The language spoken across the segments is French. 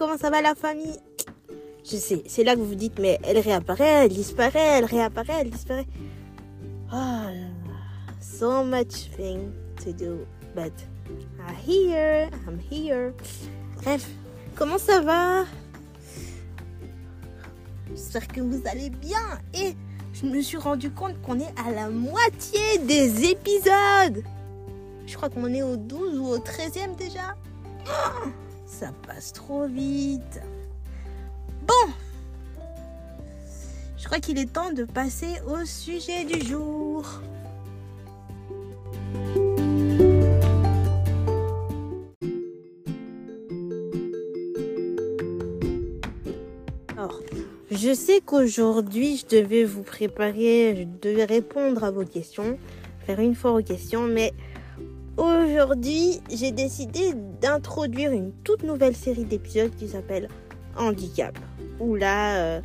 comment ça va la famille? Je sais, c'est là que vous vous dites, mais elle réapparaît, elle disparaît, elle réapparaît, elle disparaît. Oh so much thing to do, but I'm here, I'm here. Bref, comment ça va? J'espère que vous allez bien et je me suis rendu compte qu'on est à la moitié des épisodes. Je crois qu'on est au 12 ou au 13e déjà. Oh, ça passe trop vite. Bon. Je crois qu'il est temps de passer au sujet du jour. Alors, je sais qu'aujourd'hui, je devais vous préparer, je devais répondre à vos questions, faire une fois aux questions, mais Aujourd'hui, j'ai décidé d'introduire une toute nouvelle série d'épisodes qui s'appelle Handicap. Où là, euh,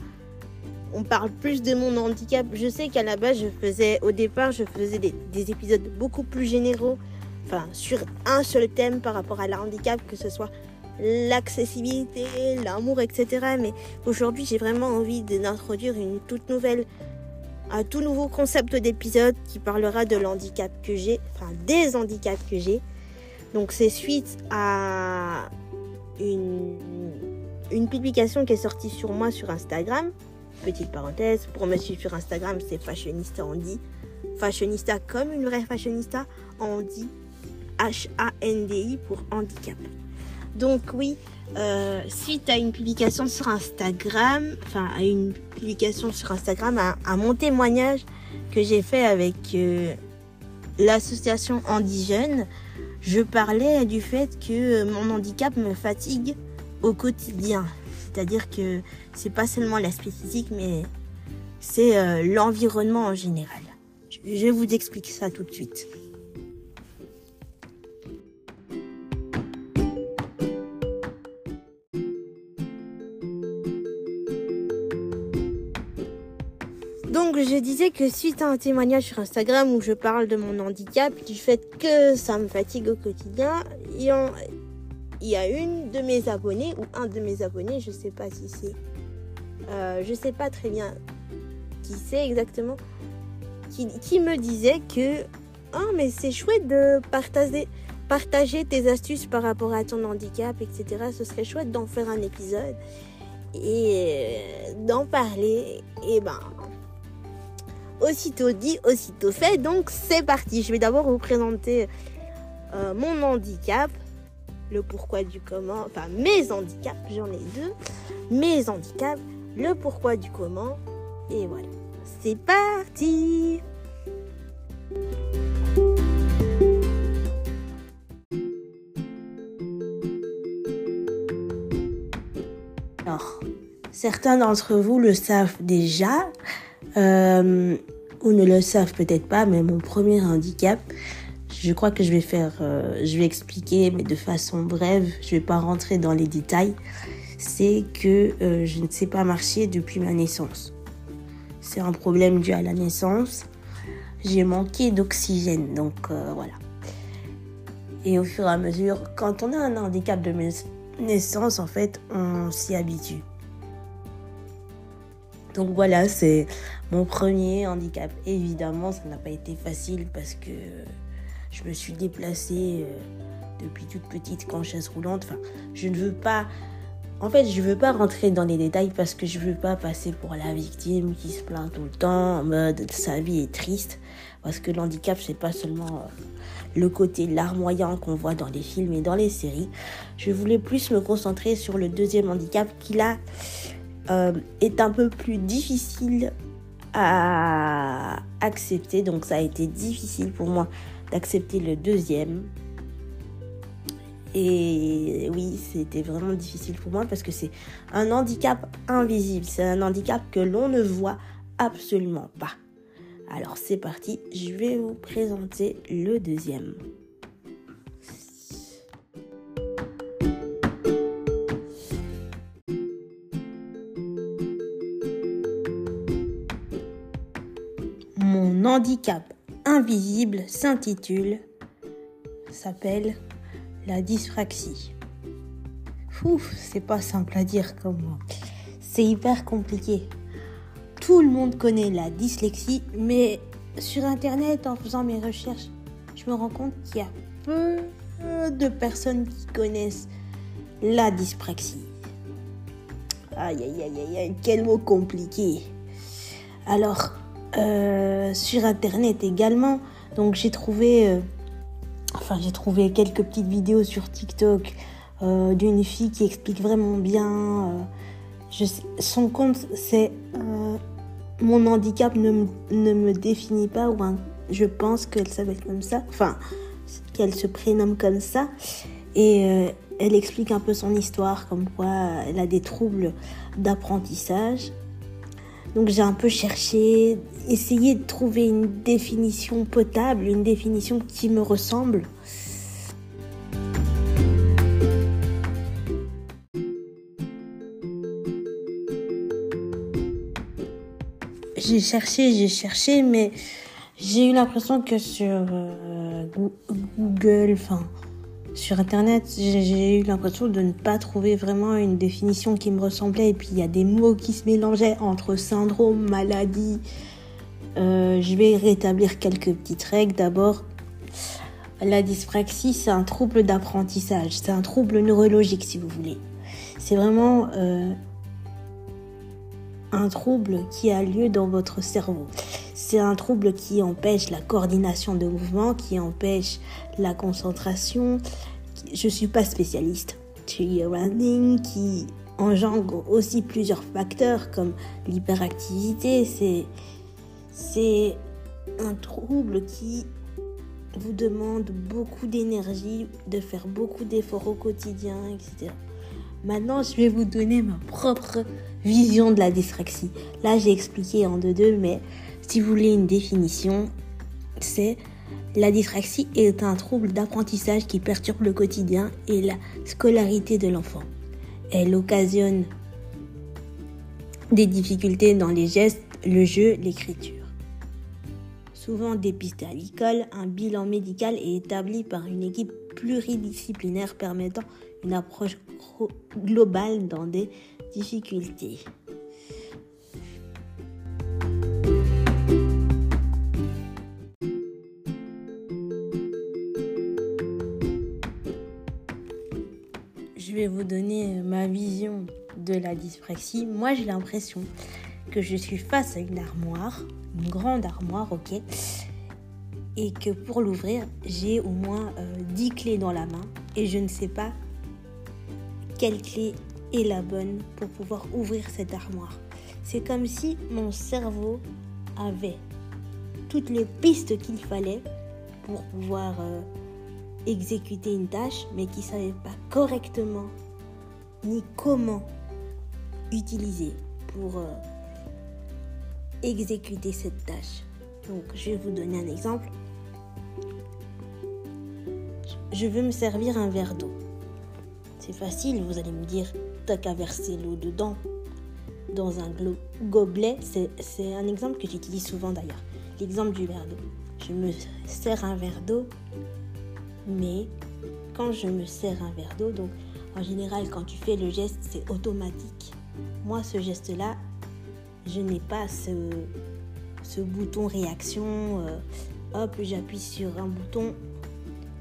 on parle plus de mon handicap. Je sais qu'à la base, je faisais, au départ, je faisais des, épisodes beaucoup plus généraux, enfin, sur un seul thème par rapport à la handicap, que ce soit l'accessibilité, l'amour, etc. Mais aujourd'hui, j'ai vraiment envie d'introduire une toute nouvelle un tout nouveau concept d'épisode qui parlera de l'handicap que j'ai, enfin des handicaps que j'ai. Donc c'est suite à une, publication qui est sortie sur moi sur Instagram. Petite parenthèse, pour me suivre sur Instagram, c'est Fashionista Andy. Fashionista comme une vraie fashionista, Andy. H-A-N-D-I pour handicap. Donc oui, euh, à une publication sur Instagram, enfin à une publication sur Instagram, à, mon témoignage que j'ai fait avec euh, l'association Handijeune, je parlais du fait que mon handicap me fatigue au quotidien. C'est-à-dire que c'est pas seulement l'aspect physique, mais c'est euh, l'environnement en général. Je vous explique ça tout de suite. Donc je disais que suite à un témoignage sur Instagram où je parle de mon handicap, du fait que ça me fatigue au quotidien, il y, a une de mes abonnés ou un de mes abonnés, je sais pas si c'est, euh, je sais pas très bien qui c'est exactement, qui, me disait que oh mais c'est chouette de partager partager tes astuces par rapport à ton handicap, etc. Ce serait chouette d'en faire un épisode et d'en parler. Et ben, aussitôt dit, aussitôt fait. Donc c'est parti. Je vais d'abord vous présenter euh, mon handicap, le pourquoi du comment, enfin mes handicaps, j'en ai deux. Mes handicaps, le pourquoi du comment. Et voilà. C'est parti Alors, certains d'entre vous le savent déjà, euh, ou ne le savent peut-être pas, mais mon premier handicap, je crois que je vais faire, euh, je vais expliquer, mais de façon brève, je vais pas rentrer dans les détails, c'est que euh, je ne sais pas marcher depuis ma naissance. C'est un problème dû à la naissance. J'ai manqué d'oxygène, donc voilà. Et au fur et à mesure, quand on a un handicap de naissance, en fait, on s'y habitue. Donc voilà, c'est mon premier handicap. Évidemment, ça n'a pas été facile parce que je me suis déplacée euh, depuis toute petite en chaise roulante. Enfin, je ne veux pas. En fait, je ne veux pas rentrer dans les détails parce que je ne veux pas passer pour la victime qui se plaint tout le temps en mode sa vie est triste. Parce que l'handicap, c'est pas seulement euh, le côté larmoyant qu'on voit dans les films et dans les séries. Je voulais plus me concentrer sur le deuxième handicap qui là euh, est un peu plus difficile à accepter. Donc ça a été difficile pour moi d'accepter le deuxième. Et oui, c'était vraiment difficile pour moi parce que c'est un handicap invisible. C'est un handicap que l'on ne voit absolument pas. Alors c'est parti, je vais vous présenter le deuxième. Handicap invisible s'intitule, s'appelle la dyspraxie. Ouf, c'est pas simple à dire comme. C'est hyper compliqué. Tout le monde connaît la dyslexie, mais sur Internet, en faisant mes recherches, je me rends compte qu'il y a peu de personnes qui connaissent la dyspraxie. Aïe, aïe, aïe, aïe, quel mot compliqué. Alors, euh, sur Internet également, donc j'ai trouvé, euh, enfin j'ai trouvé quelques petites vidéos sur TikTok euh, d'une fille qui explique vraiment bien. Son compte, c'est mon handicap ne, me définit pas ou je pense qu'elle s'appelle comme ça. Enfin, qu'elle se prénomme comme ça. Et elle explique un peu son histoire, comme quoi elle a des troubles d'apprentissage. Donc j'ai un peu cherché, essayé de trouver une définition potable, une définition qui me ressemble. J'ai cherché, j'ai cherché, mais j'ai eu l'impression que sur euh, Google, enfin sur Internet, j'ai eu l'impression de ne pas trouver vraiment une définition qui me ressemblait. Et puis il y a des mots qui se mélangeaient entre syndrome, maladie. Euh, je vais rétablir quelques petites règles. D'abord, la dyspraxie, c'est un trouble d'apprentissage. C'est un trouble neurologique, si vous voulez. C'est vraiment euh, un trouble qui a lieu dans votre cerveau. C'est un trouble qui empêche la coordination de mouvements, qui empêche la concentration. Je ne suis pas spécialiste. running qui engendre aussi plusieurs facteurs comme l'hyperactivité. C'est, c'est un trouble qui vous demande beaucoup d'énergie, de faire beaucoup d'efforts au quotidien, etc. Maintenant, je vais vous donner ma propre vision de la dyspraxie. Là, j'ai expliqué en deux-deux, mais si vous voulez une définition, c'est la dyspraxie est un trouble d'apprentissage qui perturbe le quotidien et la scolarité de l'enfant. Elle occasionne des difficultés dans les gestes, le jeu, l'écriture. Souvent dépisté à l'école, un bilan médical est établi par une équipe pluridisciplinaire permettant une approche globale dans des difficultés. Vais vous donner ma vision de la dyspraxie. Moi, j'ai l'impression que je suis face à une armoire, une grande armoire, ok, et que pour l'ouvrir, j'ai au moins 10 euh, clés dans la main et je ne sais pas quelle clé est la bonne pour pouvoir ouvrir cette armoire. C'est comme si mon cerveau avait toutes les pistes qu'il fallait pour pouvoir euh, exécuter une tâche, mais qui ne savait pas correctement ni comment utiliser pour euh, exécuter cette tâche. Donc, je vais vous donner un exemple. Je veux me servir un verre d'eau. C'est facile, vous allez me dire, t'as qu'à verser l'eau dedans. Dans un gobelet, c'est un exemple que j'utilise souvent d'ailleurs. L'exemple du verre d'eau. Je me sers un verre d'eau, mais quand je me sers un verre d'eau, donc en général, quand tu fais le geste, c'est automatique. Moi, ce geste-là, je n'ai pas ce, bouton réaction. Euh, hop, j'appuie sur un bouton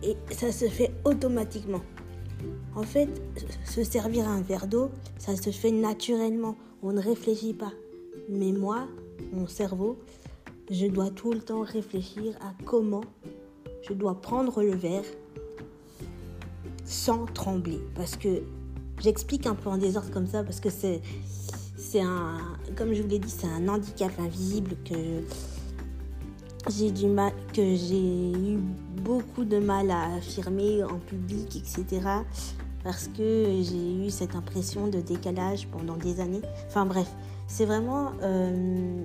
et ça se fait automatiquement. En fait, se servir un verre d'eau, ça se fait naturellement. On ne réfléchit pas. Mais moi, mon cerveau, je dois tout le temps réfléchir à comment je dois prendre le verre sans trembler. Parce que j'explique un peu en désordre comme ça, parce que c'est, un, comme je vous l'ai dit, c'est un handicap invisible que j'ai du mal, que j'ai eu beaucoup de mal à affirmer en public, etc. Parce que j'ai eu cette impression de décalage pendant des années. Enfin bref, c'est vraiment euh,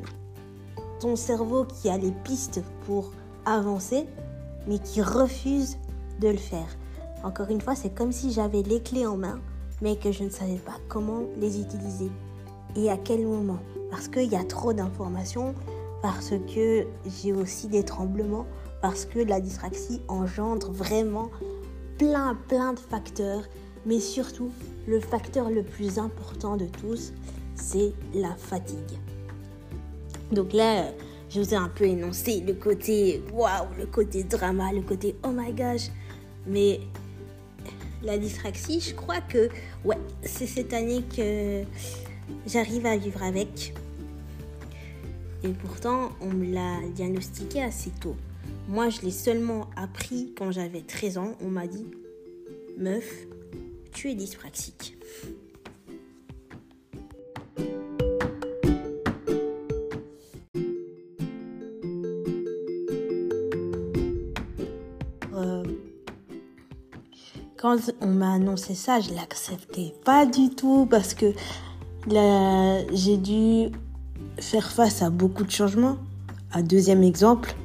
ton cerveau qui a les pistes pour avancer, mais qui refuse de le faire. Encore une fois, c'est comme si j'avais les clés en main, mais que je ne savais pas comment les utiliser et à quel moment. Parce qu'il y a trop d'informations, parce que j'ai aussi des tremblements, parce que la dyspraxie engendre vraiment plein, plein de facteurs. Mais surtout, le facteur le plus important de tous, c'est la fatigue. Donc là, je vous ai un peu énoncé le côté waouh, le côté drama, le côté oh my gosh. Mais la dyspraxie, je crois que ouais, c'est cette année que j'arrive à vivre avec. Et pourtant, on me l'a diagnostiqué assez tôt. Moi, je l'ai seulement appris quand j'avais 13 ans. On m'a dit, meuf, tu es dyspraxique. On m'a annoncé ça, je l'acceptais pas du tout parce que j'ai dû faire face à beaucoup de changements. Un deuxième exemple,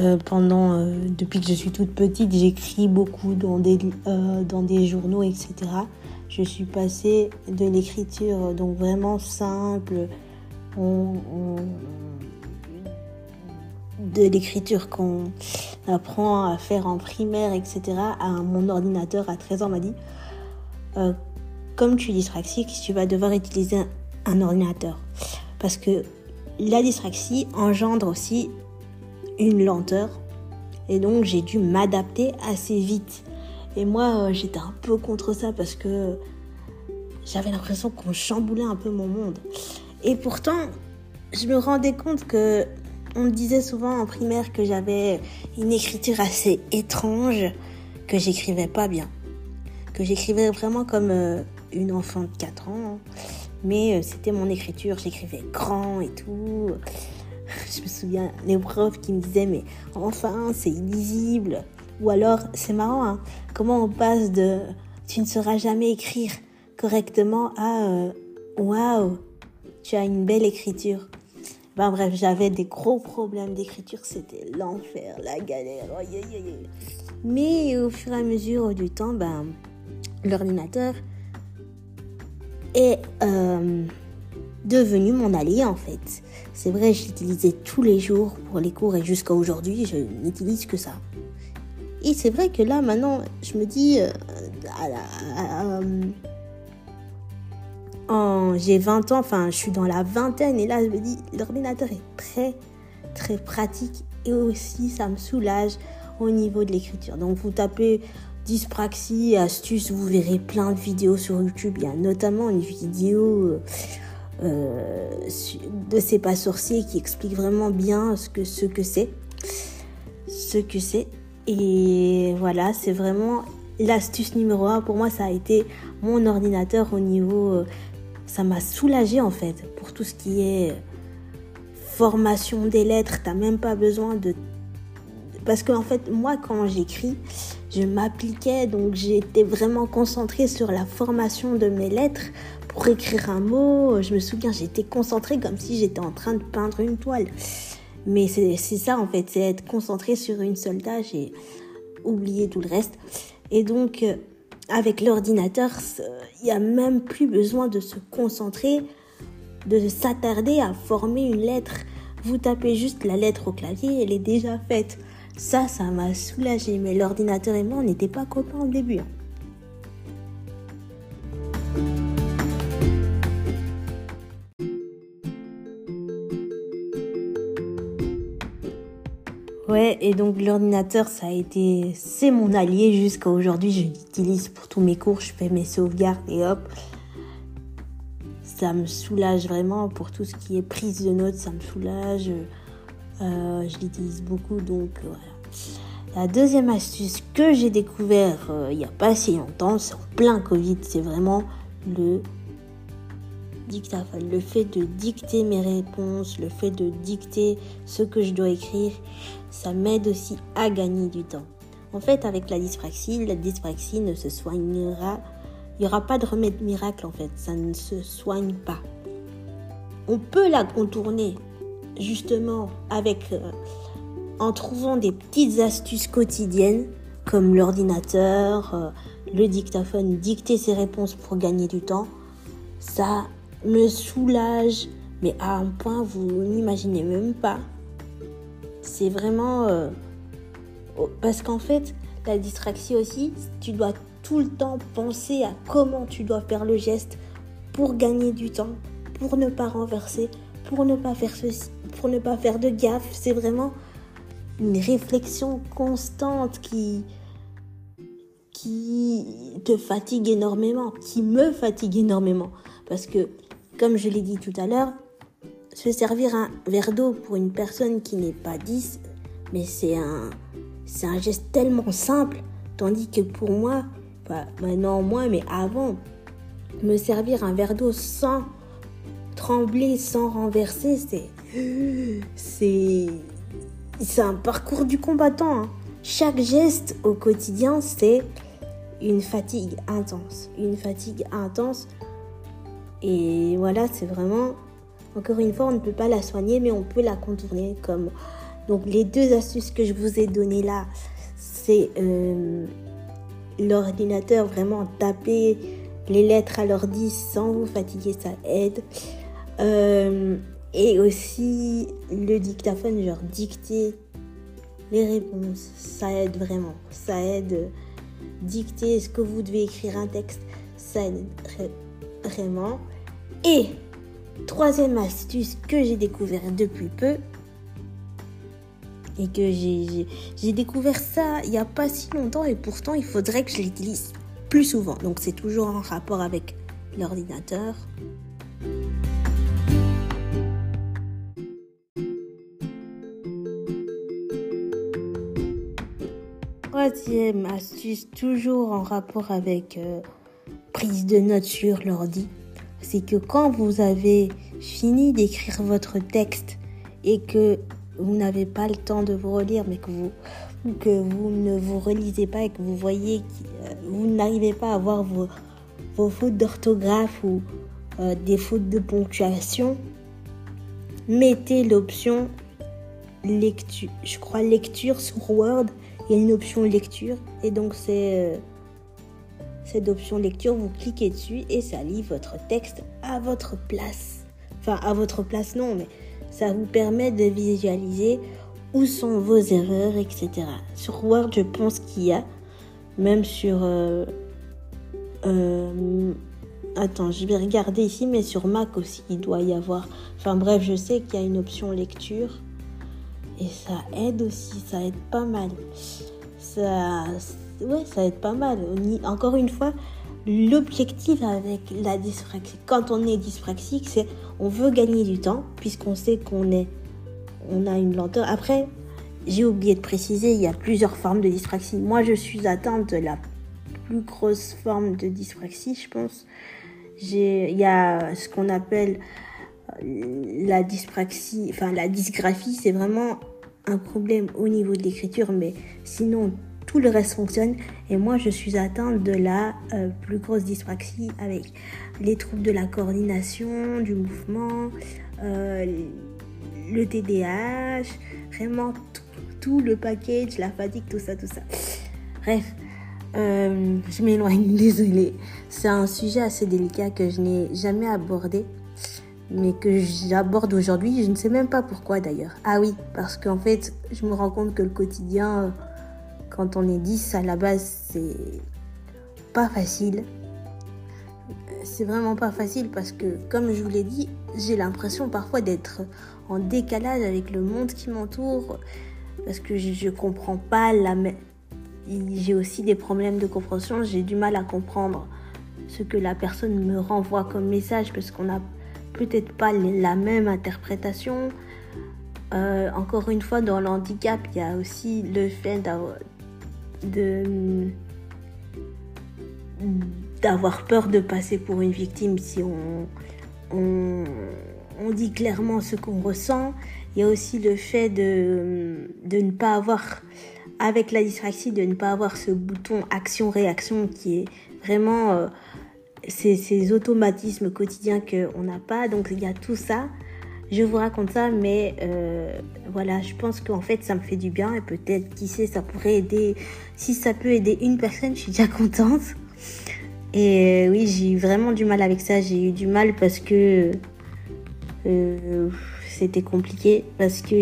euh, pendant, euh, depuis que je suis toute petite, j'écris beaucoup dans des, euh, dans des journaux, etc. Je suis passée de l'écriture donc vraiment simple, de l'écriture qu'on apprend à faire en primaire, etc. à mon ordinateur à 13 ans m'a dit comme tu es dyspraxique, tu vas devoir utiliser un ordinateur. Parce que la dyspraxie engendre aussi une lenteur. Et donc j'ai dû m'adapter assez vite. Et moi, euh, j'étais un peu contre ça parce que j'avais l'impression qu'on chamboulait un peu mon monde. Et pourtant, je me rendais compte que on me disait souvent en primaire que j'avais une écriture assez étrange, que j'écrivais pas bien, que j'écrivais vraiment comme euh, une enfant de 4 ans, mais euh, c'était mon écriture, j'écrivais grand et tout. Je me souviens, les profs qui me disaient, mais enfin, c'est illisible. Ou alors, c'est marrant, hein, comment on passe de tu ne sauras jamais écrire correctement à euh, waouh, tu as une belle écriture. Ben bref, j'avais des gros problèmes d'écriture, c'était l'enfer, la galère. Mais au fur et à mesure du temps, ben, l'ordinateur est euh, devenu mon allié en fait. C'est vrai, je l'utilisais tous les jours pour les cours et jusqu'à aujourd'hui, je n'utilise que ça. Et c'est vrai que là, maintenant, je me dis, euh, j'ai 20 ans, enfin, je suis dans la vingtaine et là, je me dis, l'ordinateur est très, très pratique et aussi, ça me soulage au niveau de l'écriture. Donc, vous tapez dyspraxie, astuces, vous verrez plein de vidéos sur YouTube. Il y a notamment une vidéo euh, euh, de C'est pas sorcier qui explique vraiment bien ce que ce que c'est. Ce que c'est. Et voilà, c'est vraiment l'astuce numéro un. Pour moi, ça a été mon ordinateur au niveau. Ça m'a soulagé en fait pour tout ce qui est formation des lettres. T'as même pas besoin de. Parce qu'en en fait, moi, quand j'écris, je m'appliquais, donc j'étais vraiment concentrée sur la formation de mes lettres pour écrire un mot. Je me souviens, j'étais concentrée comme si j'étais en train de peindre une toile. Mais c'est ça en fait, c'est être concentré sur une seule tâche et oublier tout le reste. Et donc, euh, avec l'ordinateur, il n'y a même plus besoin de se concentrer, de s'attarder à former une lettre. Vous tapez juste la lettre au clavier, elle est déjà faite. Ça, ça m'a soulagé, mais l'ordinateur et moi, on n'était pas copains au début. Hein. Et donc l'ordinateur, ça a été, c'est mon allié jusqu'à aujourd'hui. Je l'utilise pour tous mes cours, je fais mes sauvegardes et hop. Ça me soulage vraiment pour tout ce qui est prise de notes, ça me soulage. Euh, je l'utilise beaucoup, donc voilà. La deuxième astuce que j'ai découvert euh, il n'y a pas si longtemps, c'est en plein Covid, c'est vraiment le dictaphone. Le fait de dicter mes réponses, le fait de dicter ce que je dois écrire, ça m'aide aussi à gagner du temps. En fait, avec la dyspraxie, la dyspraxie ne se soignera. Il n'y aura pas de remède miracle en fait, ça ne se soigne pas. On peut la contourner justement avec euh, en trouvant des petites astuces quotidiennes comme l'ordinateur, euh, le dictaphone, dicter ses réponses pour gagner du temps. Ça me soulage, mais à un point vous n'imaginez même pas. C'est vraiment... Euh, parce qu'en fait, la distraction aussi, tu dois tout le temps penser à comment tu dois faire le geste pour gagner du temps, pour ne pas renverser, pour ne pas faire ceci, pour ne pas faire de gaffe. C'est vraiment une réflexion constante qui, qui te fatigue énormément, qui me fatigue énormément. Parce que, comme je l'ai dit tout à l'heure, se servir un verre d'eau pour une personne qui n'est pas 10, mais c'est un, c'est geste tellement simple. Tandis que pour moi, pas maintenant moins, mais avant, me servir un verre d'eau sans trembler, sans renverser, c'est, c'est, c'est un parcours du combattant. Hein. Chaque geste au quotidien, c'est une fatigue intense. Une fatigue intense. Et voilà, c'est vraiment, encore une fois, on ne peut pas la soigner, mais on peut la contourner comme... Donc les deux astuces que je vous ai données là, c'est euh, l'ordinateur, vraiment taper les lettres à l'ordi sans vous fatiguer, ça aide. Euh, et aussi le dictaphone, genre dicter les réponses, ça aide vraiment. Ça aide dicter ce que vous devez écrire un texte, ça aide vraiment. Et troisième astuce que j'ai découvert depuis peu, et que j'ai découvert ça il n'y a pas si longtemps et pourtant il faudrait que je l'utilise plus souvent. Donc c'est toujours en rapport avec l'ordinateur. Troisième astuce, toujours en rapport avec euh, prise de notes sur l'ordi, c'est que quand vous avez fini d'écrire votre texte et que vous n'avez pas le temps de vous relire, mais que vous, que vous ne vous relisez pas et que vous voyez que euh, vous n'arrivez pas à voir vos, vos fautes d'orthographe ou euh, des fautes de ponctuation, mettez l'option lecture, je crois lecture sur Word il y a une option lecture et donc c'est euh, cette option lecture, vous cliquez dessus et ça lit votre texte à votre place. Enfin, à votre place, non, mais ça vous permet de visualiser où sont vos erreurs, etc. Sur Word, je pense qu'il y a, même sur... Euh, euh, attends, je vais regarder ici, mais sur Mac aussi, il doit y avoir... Enfin bref, je sais qu'il y a une option lecture. Et ça aide aussi, ça aide pas mal. Ça, ouais, ça aide pas mal. Encore une fois, l'objectif avec la dyspraxie, quand on est dyspraxique, c'est on veut gagner du temps puisqu'on sait qu'on est, on a une lenteur. Après, j'ai oublié de préciser, il y a plusieurs formes de dyspraxie. Moi, je suis atteinte de la plus grosse forme de dyspraxie, je pense. Il y a ce qu'on appelle la dyspraxie, enfin la dysgraphie, c'est vraiment un problème au niveau de l'écriture, mais sinon tout le reste fonctionne. Et moi, je suis atteinte de la euh, plus grosse dyspraxie avec les troubles de la coordination, du mouvement, euh, le TDAH, vraiment tout, le package, la fatigue, tout ça, tout ça. Bref, euh, je m'éloigne, désolée. C'est un sujet assez délicat que je n'ai jamais abordé mais que j'aborde aujourd'hui. Je ne sais même pas pourquoi d'ailleurs. Ah oui, parce qu'en fait, je me rends compte que le quotidien, quand on est 10 à la base, c'est pas facile. C'est vraiment pas facile parce que, comme je vous l'ai dit, j'ai l'impression parfois d'être en décalage avec le monde qui m'entoure parce que je, comprends pas la. J'ai aussi des problèmes de compréhension, j'ai du mal à comprendre ce que la personne me renvoie comme message parce qu'on a peut-être pas la même interprétation. Euh, encore une fois, dans l'handicap, il y a aussi le fait de d'avoir peur de passer pour une victime si on, on, on dit clairement ce qu'on ressent. Il y a aussi le fait de, de ne pas avoir, avec la dyspraxie, de ne pas avoir ce bouton action-réaction qui est vraiment euh, ces, ces automatismes quotidiens qu'on n'a pas. Donc il y a tout ça. Je vous raconte ça, mais euh, voilà, je pense qu'en fait ça me fait du bien et peut-être, qui sait, ça pourrait aider. Si ça peut aider une personne, je suis déjà contente. Et euh, oui, j'ai eu vraiment du mal avec ça. J'ai eu du mal parce que euh, c'était compliqué. Parce que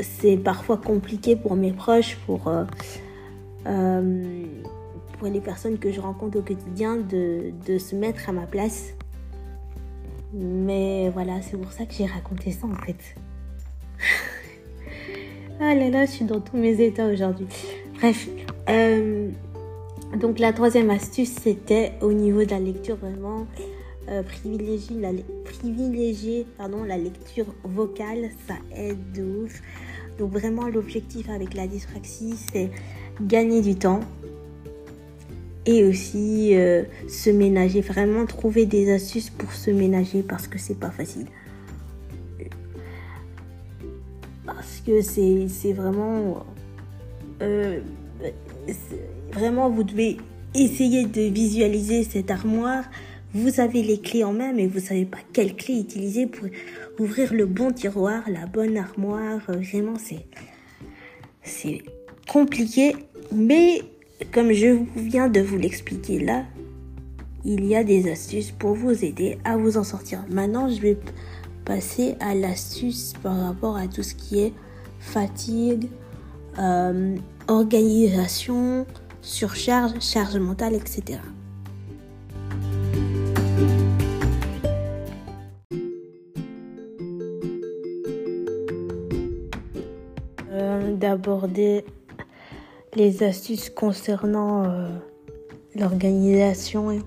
c'est parfois compliqué pour mes proches, pour pour les personnes que je rencontre au quotidien de, de se mettre à ma place. Mais voilà, c'est pour ça que j'ai raconté ça en fait. ah là là, je suis dans tous mes états aujourd'hui. Bref, euh, donc la troisième astuce, c'était au niveau de la lecture vraiment euh, privilégier, la, lecture vocale, ça aide de ouf. Donc vraiment l'objectif avec la dyspraxie, c'est gagner du temps et aussi euh, se ménager. Vraiment trouver des astuces pour se ménager parce que c'est pas facile. Parce que c'est vraiment... Euh, vraiment, vous devez essayer de visualiser cette armoire. Vous avez les clés en main, mais vous savez pas quelle clé utiliser pour ouvrir le bon tiroir, la bonne armoire. Vraiment, c'est c'est compliqué, mais comme je viens de vous l'expliquer là, il y a des astuces pour vous aider à vous en sortir. Maintenant, je vais passer à l'astuce par rapport à tout ce qui est fatigue, euh, organisation, surcharge, charge mentale, etc. Euh, d'aborder les astuces concernant euh, l'organisation,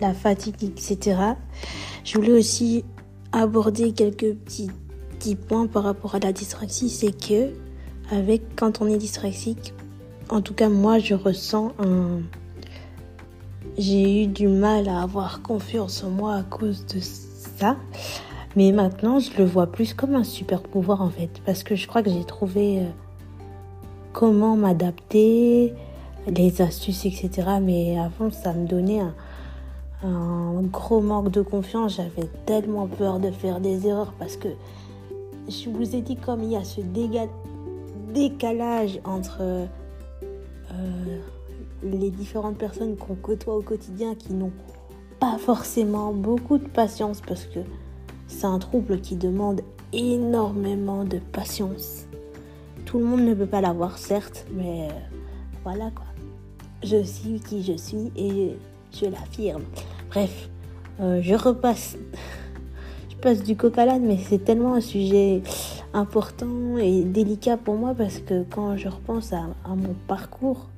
la fatigue, etc. Je voulais aussi aborder quelques petits, points par rapport à la dyspraxie. C'est que avec quand on est dyspraxique, en tout cas moi je ressens un... J'ai eu du mal à avoir confiance en moi à cause de ça. Mais maintenant, je le vois plus comme un super pouvoir en fait. Parce que je crois que j'ai trouvé euh, comment m'adapter, les astuces, etc. Mais avant, ça me donnait un, gros manque de confiance. J'avais tellement peur de faire des erreurs parce que je vous ai dit comme il y a ce décalage entre euh, les différentes personnes qu'on côtoie au quotidien qui n'ont pas forcément beaucoup de patience parce que c'est un trouble qui demande énormément de patience. Tout le monde ne peut pas l'avoir, certes, mais euh, voilà quoi. Je suis qui je suis et je l'affirme. Bref, euh, je repasse. je passe du coq à mais c'est tellement un sujet important et délicat pour moi parce que quand je repense à, mon parcours,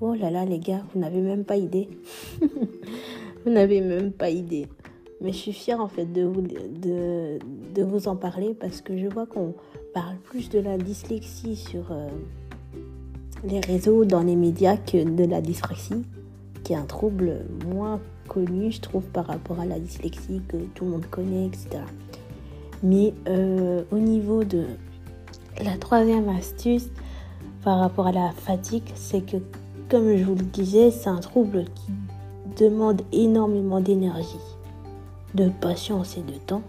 oh là là les gars, vous n'avez même pas idée. vous n'avez même pas idée. Mais je suis fière en fait de vous, de vous en parler parce que je vois qu'on parle plus de la dyslexie sur euh, les réseaux, dans les médias, que de la dyspraxie, qui est un trouble moins connu, je trouve, par rapport à la dyslexie que tout le monde connaît, etc. Mais euh, au niveau de la troisième astuce par rapport à la fatigue, c'est que, comme je vous le disais, c'est un trouble qui demande énormément d'énergie, de patience et de temps.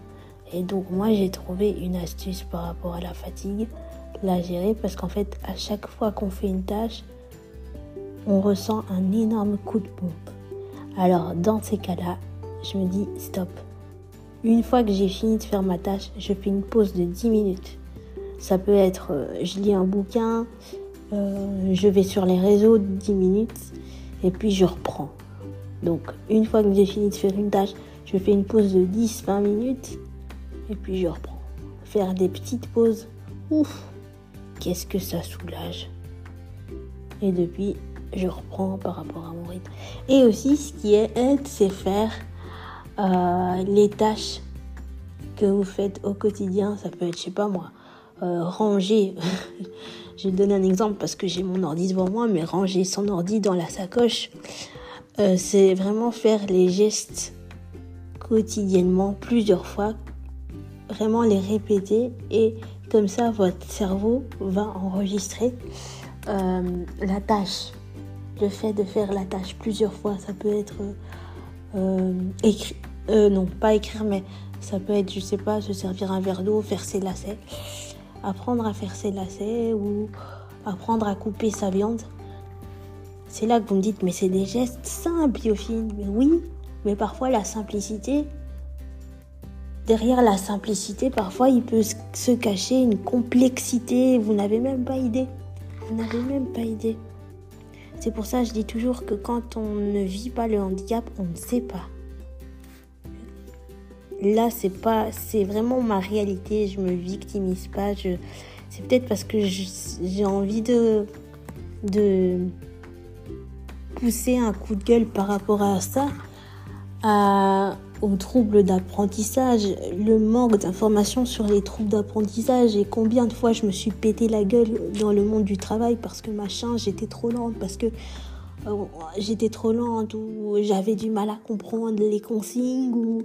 Et donc moi j'ai trouvé une astuce par rapport à la fatigue, la gérer parce qu'en fait à chaque fois qu'on fait une tâche, on ressent un énorme coup de pompe. Alors dans ces cas-là, je me dis stop. Une fois que j'ai fini de faire ma tâche, je fais une pause de 10 minutes. Ça peut être euh, je lis un bouquin, euh, je vais sur les réseaux 10 minutes et puis je reprends. Donc une fois que j'ai fini de faire une tâche, je fais une pause de 10-20 minutes et puis je reprends. Faire des petites pauses. Ouf, qu'est-ce que ça soulage. Et depuis, je reprends par rapport à mon rythme. Et aussi, ce qui est aide, c'est faire euh, les tâches que vous faites au quotidien. Ça peut être, je sais pas moi, euh, ranger. je vais donner un exemple parce que j'ai mon ordi devant moi, mais ranger son ordi dans la sacoche, euh, c'est vraiment faire les gestes quotidiennement plusieurs fois vraiment les répéter et comme ça votre cerveau va enregistrer euh, la tâche. Le fait de faire la tâche plusieurs fois, ça peut être euh, écrit, euh, non pas écrire, mais ça peut être, je sais pas, se servir un verre d'eau, faire ses lacets, apprendre à faire ses lacets ou apprendre à couper sa viande. C'est là que vous me dites, mais c'est des gestes simples, Yophine. Mais oui, mais parfois la simplicité, derrière la simplicité, parfois il peut se cacher une complexité. Vous n'avez même pas idée. Vous n'avez même pas idée. C'est pour ça que je dis toujours que quand on ne vit pas le handicap, on ne sait pas. Là, c'est pas, c'est vraiment ma réalité. Je me victimise pas. Je, c'est peut-être parce que j'ai envie de, de pousser un coup de gueule par rapport à ça, à, aux troubles d'apprentissage, le manque d'informations sur les troubles d'apprentissage et combien de fois je me suis pété la gueule dans le monde du travail parce que machin, j'étais trop lente, parce que euh, j'étais trop lente ou j'avais du mal à comprendre les consignes ou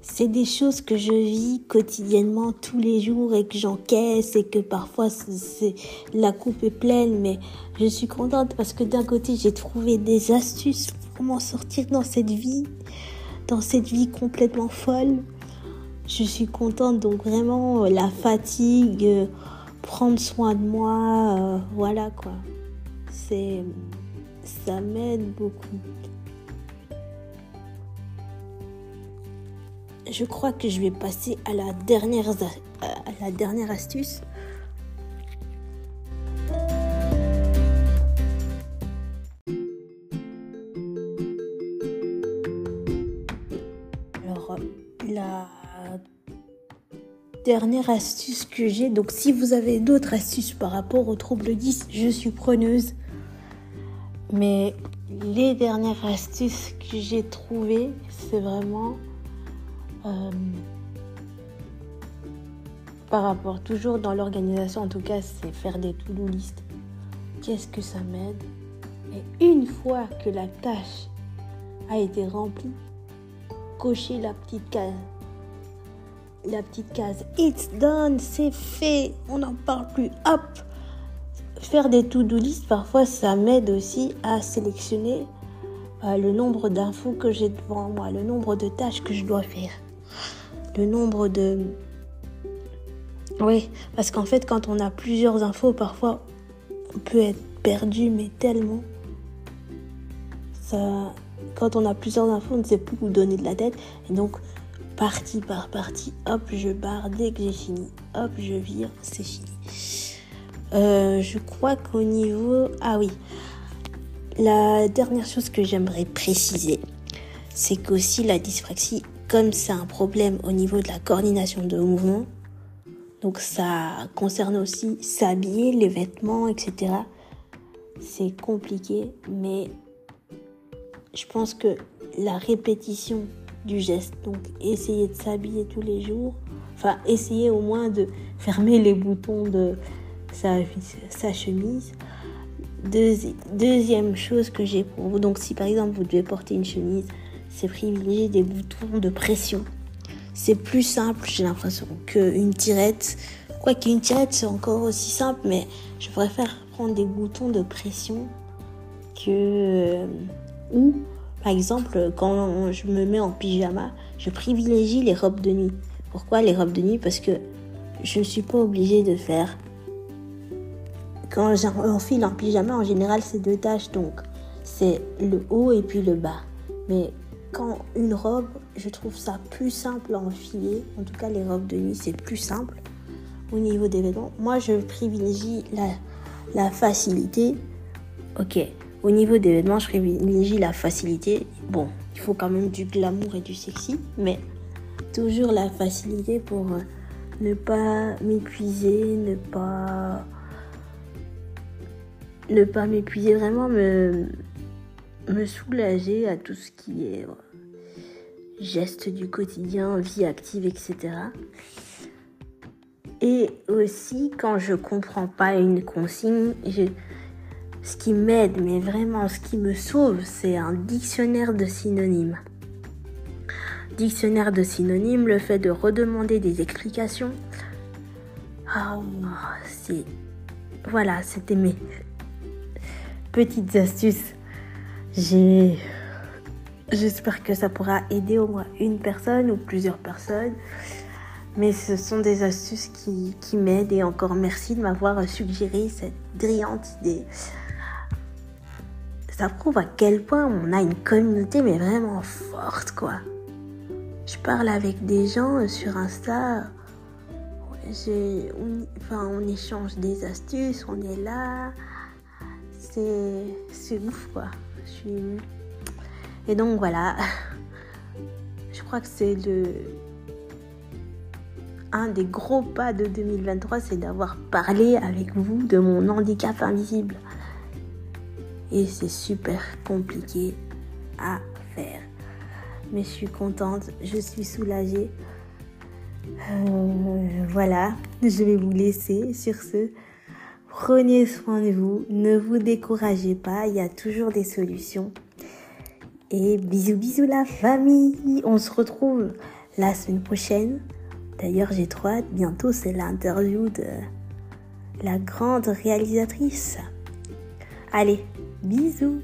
c'est des choses que je vis quotidiennement tous les jours et que j'encaisse et que parfois c'est la coupe est pleine mais je suis contente parce que d'un côté j'ai trouvé des astuces pour m'en sortir dans cette vie dans cette vie complètement folle. Je suis contente donc vraiment la fatigue prendre soin de moi euh, voilà quoi. C'est ça m'aide beaucoup. Je crois que je vais passer à la dernière astuce. Dernière astuce que j'ai, donc si vous avez d'autres astuces par rapport au trouble 10, je suis preneuse. Mais les dernières astuces que j'ai trouvées, c'est vraiment euh, par rapport, toujours dans l'organisation, en tout cas, c'est faire des to-do list. Qu'est-ce que ça m'aide? Et une fois que la tâche a été remplie, cocher la petite case. La petite case. It's done, c'est fait, on n'en parle plus. Hop Faire des to-do list, parfois, ça m'aide aussi à sélectionner euh, le nombre d'infos que j'ai devant moi, le nombre de tâches que je dois faire le nombre de... Oui, parce qu'en fait, quand on a plusieurs infos, parfois, on peut être perdu, mais tellement. Ça... Quand on a plusieurs infos, on ne sait plus où donner de la tête. Et donc, partie par partie, hop, je barre dès que j'ai fini. Hop, je vire, c'est fini. Euh, je crois qu'au niveau... Ah oui. La dernière chose que j'aimerais préciser, c'est qu'aussi la dyspraxie comme c'est un problème au niveau de la coordination de mouvement, donc ça concerne aussi s'habiller, les vêtements, etc. C'est compliqué, mais je pense que la répétition du geste, donc essayer de s'habiller tous les jours, enfin essayer au moins de fermer les boutons de sa, sa chemise. deuxième chose que j'ai pour vous, donc si par exemple vous devez porter une chemise, c'est privilégier des boutons de pression. C'est plus simple, j'ai l'impression, qu'une tirette. Quoique une tirette, c'est encore aussi simple, mais je préfère prendre des boutons de pression que. Euh, ou, par exemple, quand je me mets en pyjama, je privilégie les robes de nuit. Pourquoi les robes de nuit? Parce que je ne suis pas obligée de faire. Quand j'enfile en pyjama, en général, c'est deux tâches, donc c'est le haut et puis le bas. Mais quand une robe, je trouve ça plus simple à enfiler. En tout cas, les robes de nuit, c'est plus simple au niveau des vêtements. Moi, je privilégie la, la facilité. Ok, au niveau des vêtements, je privilégie la facilité. Bon, il faut quand même du glamour et du sexy, mais toujours la facilité pour euh, ne pas m'épuiser, ne pas ne pas m'épuiser, vraiment me, me soulager à tout ce qui est gestes du quotidien, vie active, etc. Et aussi, quand je comprends pas une consigne, ce qui m'aide, mais vraiment ce qui me sauve, c'est un dictionnaire de synonymes. Dictionnaire de synonymes, le fait de redemander des explications. Ah, c'est. Voilà, c'était mes petites astuces. J'espère que ça pourra aider au moins une personne ou plusieurs personnes. Mais ce sont des astuces qui, qui m'aident et encore merci de m'avoir suggéré cette brillante idée. Ça prouve à quel point on a une communauté mais vraiment forte quoi. Je parle avec des gens sur Insta. On, enfin, on échange des astuces, on est là. c'est ouf quoi. Et donc voilà, je crois que c'est le un des gros pas de 2023, c'est d'avoir parlé avec vous de mon handicap invisible. Et c'est super compliqué à faire. Mais je suis contente, je suis soulagée. Euh, voilà, je vais vous laisser sur ce. Prenez soin de vous, ne vous découragez pas, il y a toujours des solutions. Et bisous bisous la famille, on se retrouve la semaine prochaine. D'ailleurs j'ai trop bientôt c'est l'interview de la grande réalisatrice. Allez, bisous